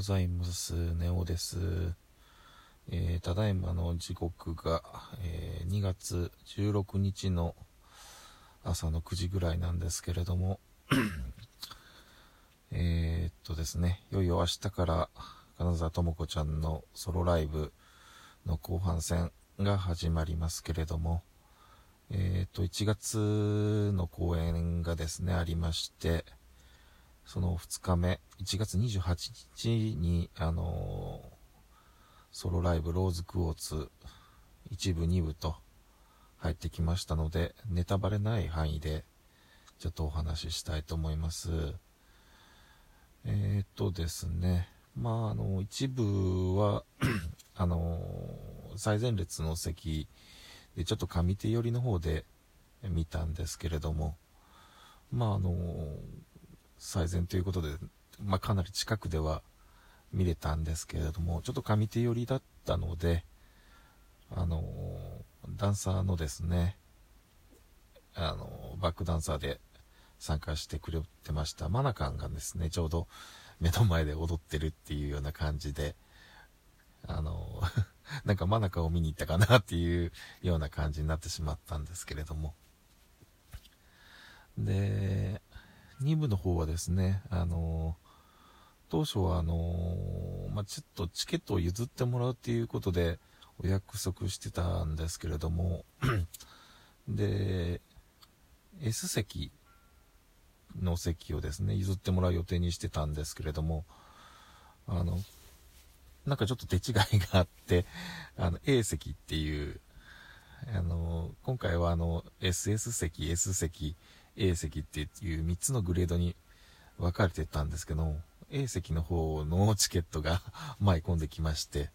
ございます。ネオです。えー、ただいまの時刻が、えー、2月16日の朝の9時ぐらいなんですけれども、えっとですね、いよいよ明日から金沢智子ちゃんのソロライブの後半戦が始まりますけれども、えっと、1月の公演がですね、ありまして、その2日目、1月28日に、あのー、ソロライブローズクォーツ1部2部と入ってきましたので、ネタバレない範囲でちょっとお話ししたいと思います。えー、っとですね、まあ、あの、一部は あの、最前列の席でちょっと上手寄りの方で見たんですけれども、まあ、あの最善ということで、まあ、かなり近くでは見れたんですけれども、ちょっと上手寄りだったので、あのダンサーのですね、あのバックダンサーで参加してくれてましたマナカンがですね、ちょうど目の前で踊ってるっていうような感じで、あの なんかマナカを見に行ったかなっていうような感じになってしまったんですけれども。で、2部の方はですね、あの当初はあのまあ、ちょっとチケットを譲ってもらうっていうことでお約束してたんですけれども で、S 席の席をですね、譲ってもらう予定にしてたんですけれども、あの、なんかちょっと手違いがあって、あの、A 席っていう、あの、今回はあの、SS 席、S 席、A 席っていう3つのグレードに分かれてたんですけど、A 席の方のチケットが 舞い込んできまして、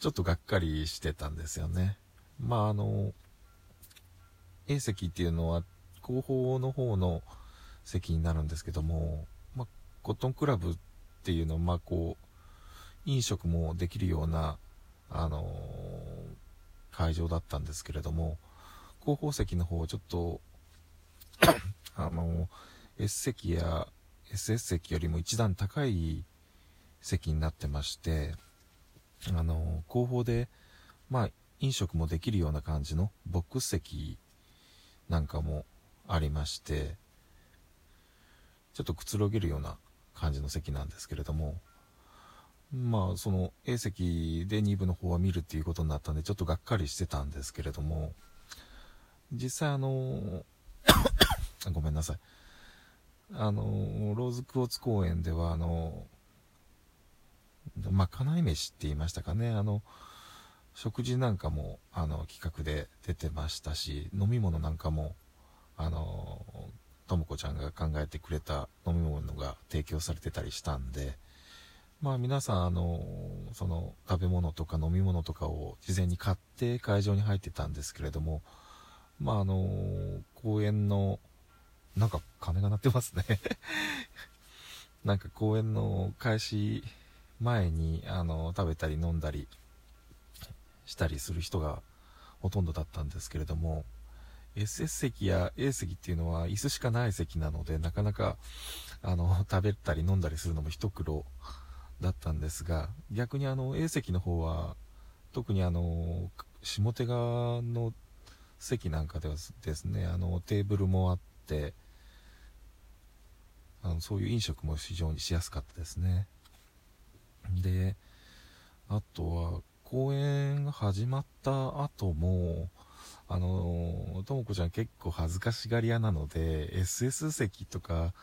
ちょっとがっかりしてたんですよね。まああの、A 席っていうのは後方の方の席になるんですけども、まあ、コットンクラブっていうのは、まあこう、飲食もできるような、あのー、会場だったんですけれども、後方席の方ちょっとあの、S 席や SS 席よりも一段高い席になってまして、あの、後方で、まあ、飲食もできるような感じのボックス席なんかもありまして、ちょっとくつろげるような感じの席なんですけれども、まあ、その A 席で2部の方は見るっていうことになったんで、ちょっとがっかりしてたんですけれども、実際あの、ごめんなさい。あの、ローズクォーツ公園では、あの、まかない飯って言いましたかね、あの、食事なんかも、あの、企画で出てましたし、飲み物なんかも、あの、ともこちゃんが考えてくれた飲み物が提供されてたりしたんで、まあ皆さん、あの、その食べ物とか飲み物とかを事前に買って会場に入ってたんですけれども、まああの、公園のなんか鐘が鳴ってますね。なんか公演の開始前に、あの、食べたり飲んだりしたりする人がほとんどだったんですけれども、SS 席や A 席っていうのは椅子しかない席なので、なかなか、あの、食べたり飲んだりするのも一苦労だったんですが、逆にあの、A 席の方は、特にあの、下手側の席なんかではですね、あの、テーブルもあって、あのそういう飲食も非常にしやすかったですね。であとは公演が始まった後もあのともこちゃん結構恥ずかしがり屋なので SS 席とか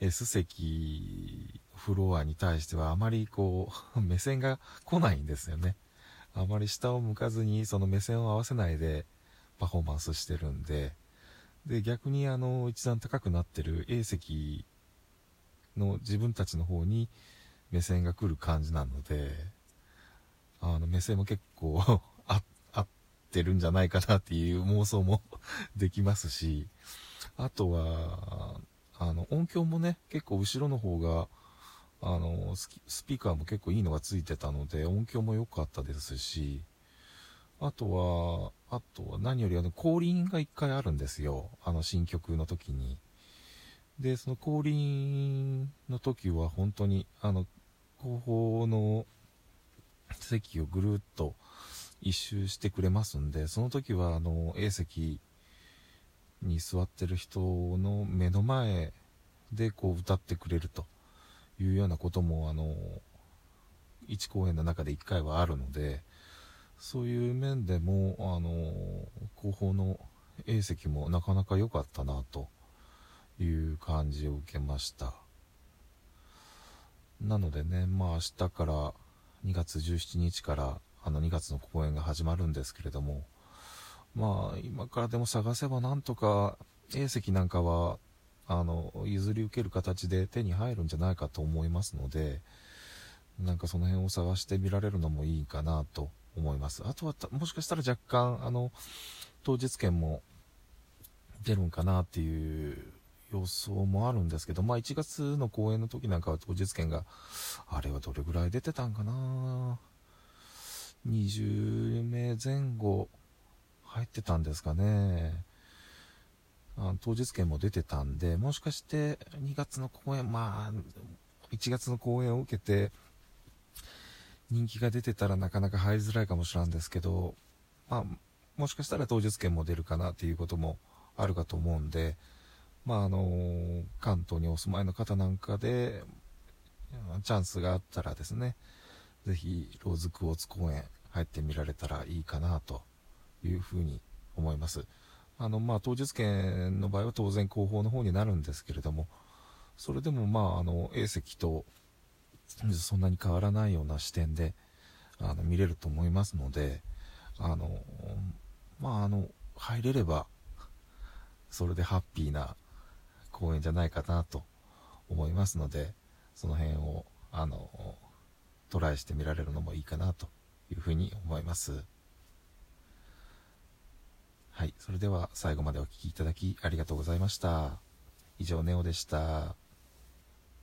S 席フロアに対してはあまりこう 目線が来ないんですよね。あまり下を向かずにその目線を合わせないでパフォーマンスしてるんで。で逆にあの一段高くなってる A 席の自分たちの方に目線が来る感じなので、あの、目線も結構、合ってるんじゃないかなっていう妄想も できますし、あとは、あの、音響もね、結構後ろの方が、あの、スピーカーも結構いいのがついてたので、音響も良かったですし、あとは、あとは何よりあの、降臨が一回あるんですよ。あの、新曲の時に。で、その降臨の時は本当に、あの、後方の席をぐるっと一周してくれますんで、その時は、あの、A 席に座ってる人の目の前でこう歌ってくれるというようなことも、あの、1公演の中で1回はあるので、そういう面でも、あの、後方の A 席もなかなか良かったなという感じを受けました。なのでね、まあ明日から2月17日からあの2月の公演が始まるんですけれども、まあ今からでも探せばなんとか A 席なんかはあの譲り受ける形で手に入るんじゃないかと思いますので、なんかその辺を探してみられるのもいいかなと思います。あとはもしかしたら若干あの当日券も出るんかなっていう予想もあるんですけど、まあ1月の公演の時なんかは当日券が、あれはどれぐらい出てたんかな20名前後入ってたんですかね。あ当日券も出てたんで、もしかして2月の公演、まあ、1月の公演を受けて、人気が出てたらなかなか入りづらいかもしれんですけど、まあ、もしかしたら当日券も出るかなっていうこともあるかと思うんで、まああの関東にお住まいの方なんかで、チャンスがあったらですね、ぜひローズクォーツ公園入ってみられたらいいかなというふうに思います。あの、まあ、当日券の場合は当然後方の方になるんですけれども、それでもまあ、あの、A 席とそんなに変わらないような視点で、あの、見れると思いますので、あの、まあ、あの、入れれば、それでハッピーな公演じゃないかなと思いますので、その辺を、あの、トライしてみられるのもいいかなというふうに思います。はい。それでは最後までお聴きいただきありがとうございました。以上、ネオでした。